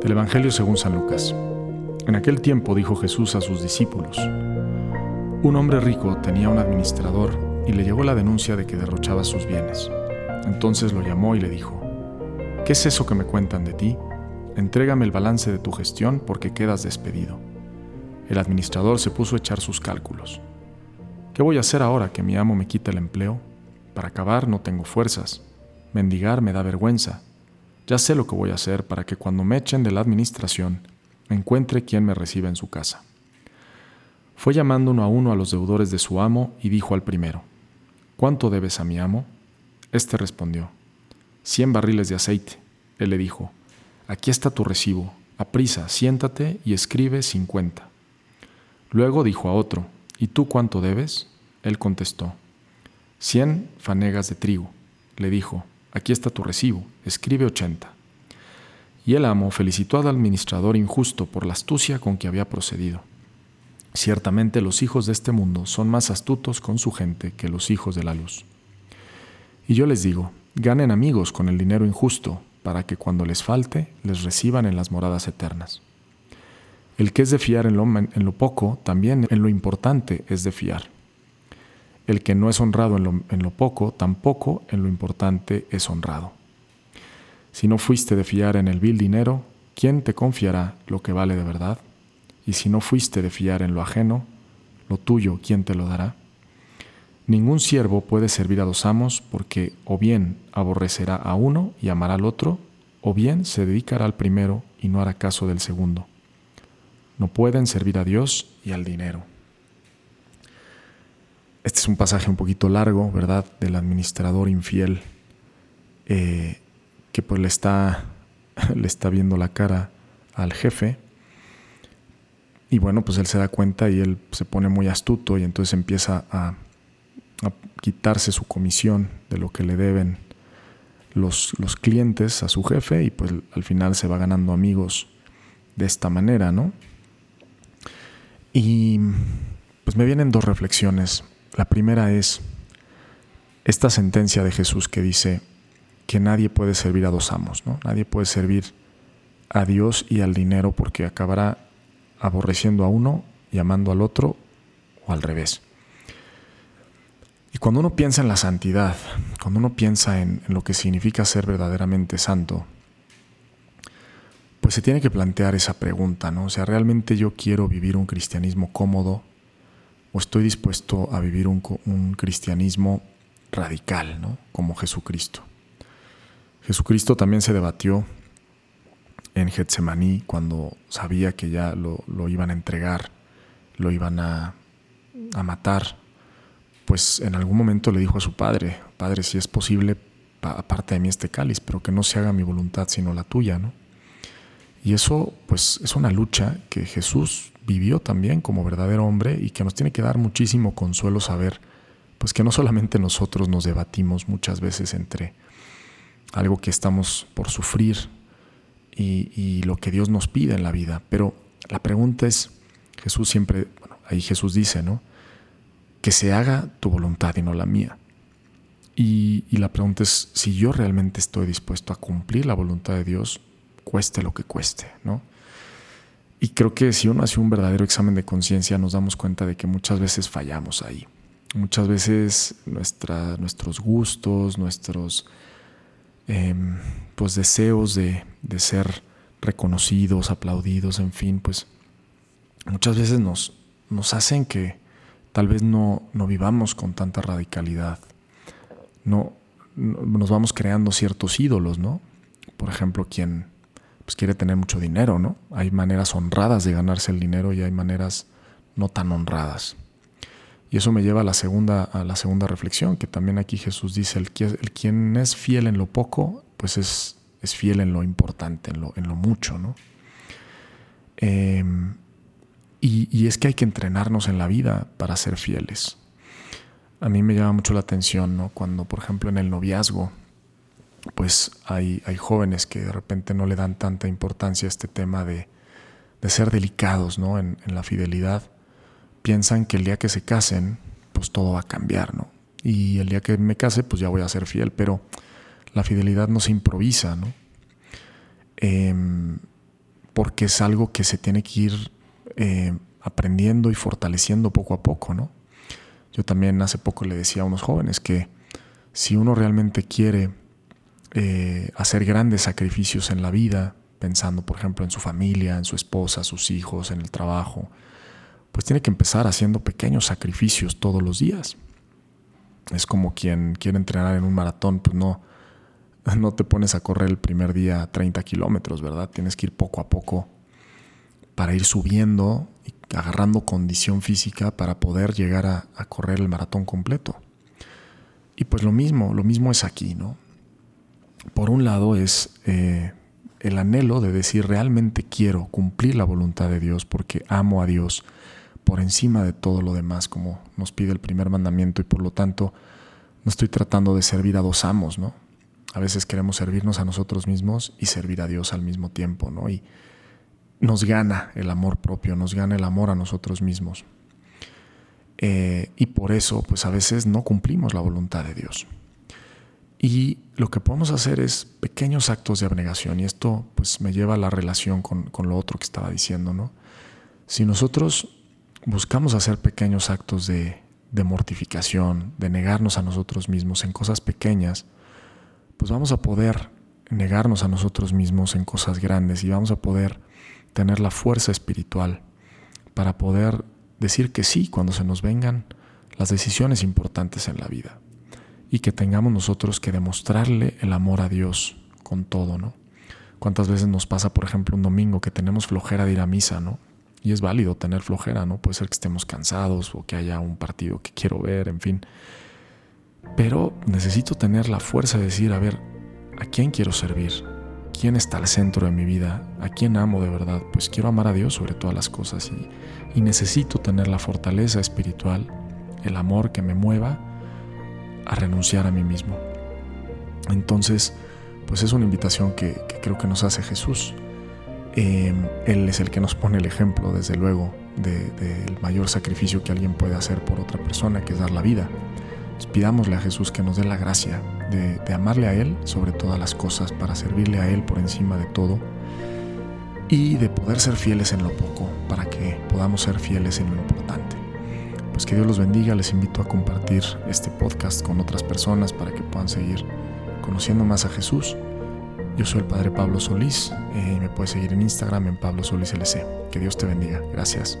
El Evangelio según San Lucas. En aquel tiempo dijo Jesús a sus discípulos, Un hombre rico tenía un administrador y le llegó la denuncia de que derrochaba sus bienes. Entonces lo llamó y le dijo, ¿Qué es eso que me cuentan de ti? Entrégame el balance de tu gestión porque quedas despedido. El administrador se puso a echar sus cálculos. ¿Qué voy a hacer ahora que mi amo me quita el empleo? Para acabar no tengo fuerzas. Mendigar me da vergüenza. Ya sé lo que voy a hacer para que cuando me echen de la administración encuentre quien me reciba en su casa. Fue llamando uno a uno a los deudores de su amo y dijo al primero, ¿Cuánto debes a mi amo? Este respondió, cien barriles de aceite. Él le dijo, aquí está tu recibo, aprisa, siéntate y escribe cincuenta. Luego dijo a otro, ¿y tú cuánto debes? Él contestó, cien fanegas de trigo. Le dijo, aquí está tu recibo, escribe ochenta. Y el amo felicitó al administrador injusto por la astucia con que había procedido. Ciertamente los hijos de este mundo son más astutos con su gente que los hijos de la luz. Y yo les digo, ganen amigos con el dinero injusto, para que cuando les falte les reciban en las moradas eternas. El que es de fiar en lo, en lo poco, también en lo importante es de fiar. El que no es honrado en lo, poco, tampoco en lo importante es honrado. Si no fuiste de fiar en el vil dinero, ¿quién te confiará lo que vale de verdad? Y si no fuiste de fiar en lo ajeno, lo tuyo, ¿quién te lo dará? Ningún siervo puede servir a dos amos porque o bien aborrecerá a uno y amará al otro, o bien se dedicará al primero y no hará caso del segundo. No pueden servir a Dios y al dinero. Este es un pasaje un poquito largo, ¿verdad? Del administrador infiel eh, que pues le está, le está viendo la cara al jefe y bueno, pues él se da cuenta y él se pone muy astuto y entonces empieza a, quitarse su comisión de lo que le deben los, los, clientes a su jefe y pues al final se va ganando amigos de esta manera, ¿no? Y pues me vienen dos reflexiones. La primera es esta sentencia de Jesús que dice que nadie puede servir a dos amos, ¿no? Nadie puede servir a Dios y al dinero porque acabará aborreciendo a uno y amando al otro o al revés. Y cuando uno piensa en la santidad, cuando uno piensa en, lo que significa ser verdaderamente santo, pues se tiene que plantear esa pregunta, ¿no? O sea, ¿realmente yo quiero vivir un cristianismo cómodo o estoy dispuesto a vivir un, un cristianismo radical, ¿no? Como Jesucristo. Jesucristo también se debatió en Getsemaní cuando sabía que ya lo, iban a entregar, lo iban a, a, matar, pues en algún momento le dijo a su padre, Padre, si es posible, aparte de mí este cáliz, pero que no se haga mi voluntad sino la tuya, ¿no? Y eso, pues, es una lucha que Jesús vivió también como verdadero hombre y que nos tiene que dar muchísimo consuelo saber, pues, que no solamente nosotros nos debatimos muchas veces entre algo que estamos por sufrir, y, lo que Dios nos pide en la vida. Pero la pregunta es, Jesús siempre, bueno, ahí Jesús dice, ¿no? Que se haga tu voluntad y no la mía. Y, y, la pregunta es si yo realmente estoy dispuesto a cumplir la voluntad de Dios, cueste lo que cueste, ¿no? Y creo que si uno hace un verdadero examen de conciencia, nos damos cuenta de que muchas veces fallamos ahí. Muchas veces nuestros gustos, nuestros Em, pues deseos de, ser reconocidos, aplaudidos, en fin, pues muchas veces nos, nos hacen que tal vez no, no vivamos con tanta radicalidad. No, nos vamos creando ciertos ídolos, ¿no? Por ejemplo, quien pues, quiere tener mucho dinero, ¿no? Hay maneras honradas de ganarse el dinero y hay maneras no tan honradas. Y eso me lleva a la segunda, a la segunda reflexión, que también aquí Jesús dice, el, el quien es fiel en lo poco, pues es, es fiel en lo importante, en lo, en lo mucho, ¿no? Em, y, y, es que hay que entrenarnos en la vida para ser fieles. A mí me llama mucho la atención, ¿no? Cuando, por ejemplo, en el noviazgo, pues hay, hay jóvenes que de repente no le dan tanta importancia a este tema de, de ser delicados, ¿no? En, la fidelidad piensan que el día que se casen, pues todo va a cambiar, ¿no? Y el día que me case, pues ya voy a ser fiel, pero la fidelidad no se improvisa, ¿no? Em, porque es algo que se tiene que ir eh, aprendiendo y fortaleciendo poco a poco, ¿no? Yo también hace poco le decía a unos jóvenes que si uno realmente quiere eh, hacer grandes sacrificios en la vida, pensando por ejemplo en su familia, en su esposa, sus hijos, en el trabajo, pues tiene que empezar haciendo pequeños sacrificios todos los días. Es como quien quiere entrenar en un maratón, pues no, no te pones a correr el primer día 30 kilómetros, ¿verdad? Tienes que ir poco a poco para ir subiendo y agarrando condición física para poder llegar a, correr el maratón completo. Y pues lo mismo, lo mismo es aquí, ¿no? Por un lado es eh, el anhelo de decir realmente quiero cumplir la voluntad de Dios porque amo a Dios por encima de todo lo demás, como nos pide el primer mandamiento, y por lo tanto no estoy tratando de servir a dos amos, ¿no? A veces queremos servirnos a nosotros mismos y servir a Dios al mismo tiempo, ¿no? Y nos gana el amor propio, nos gana el amor a nosotros mismos. Eh, y por eso, pues a veces no cumplimos la voluntad de Dios. Y lo que podemos hacer es pequeños actos de abnegación. Y esto pues me lleva a la relación con, con lo otro que estaba diciendo, ¿no? Si nosotros buscamos hacer pequeños actos de, de mortificación, de negarnos a nosotros mismos en cosas pequeñas, pues vamos a poder negarnos a nosotros mismos en cosas grandes y vamos a poder tener la fuerza espiritual para poder decir que sí cuando se nos vengan las decisiones importantes en la vida y que tengamos nosotros que demostrarle el amor a Dios con todo, ¿no? ¿Cuántas veces nos pasa, por ejemplo, un domingo que tenemos flojera de ir a misa, ¿no? Y es válido tener flojera, ¿no? Puede ser que estemos cansados o que haya un partido que quiero ver, en fin. Pero necesito tener la fuerza de decir, a ver, ¿a quién quiero servir? ¿Quién está al centro de mi vida? ¿A quién amo de verdad? Pues quiero amar a Dios sobre todas las cosas y, necesito tener la fortaleza espiritual, el amor que me mueva a renunciar a mí mismo. Entonces, pues es una invitación que, creo que nos hace Jesús. Em, él es el que nos pone el ejemplo, desde luego, del mayor sacrificio que alguien puede hacer por otra persona, que es dar la vida. pidámosle a Jesús que nos dé la gracia de, amarle a Él sobre todas las cosas, para servirle a Él por encima de todo y de poder ser fieles en lo poco, para que podamos ser fieles en lo importante. Pues que Dios los bendiga, les invito a compartir este podcast con otras personas para que puedan seguir conociendo más a Jesús. Yo soy el Padre Pablo Solís eh, y me puedes seguir en Instagram en Pablo Solís LC. Que Dios te bendiga. Gracias.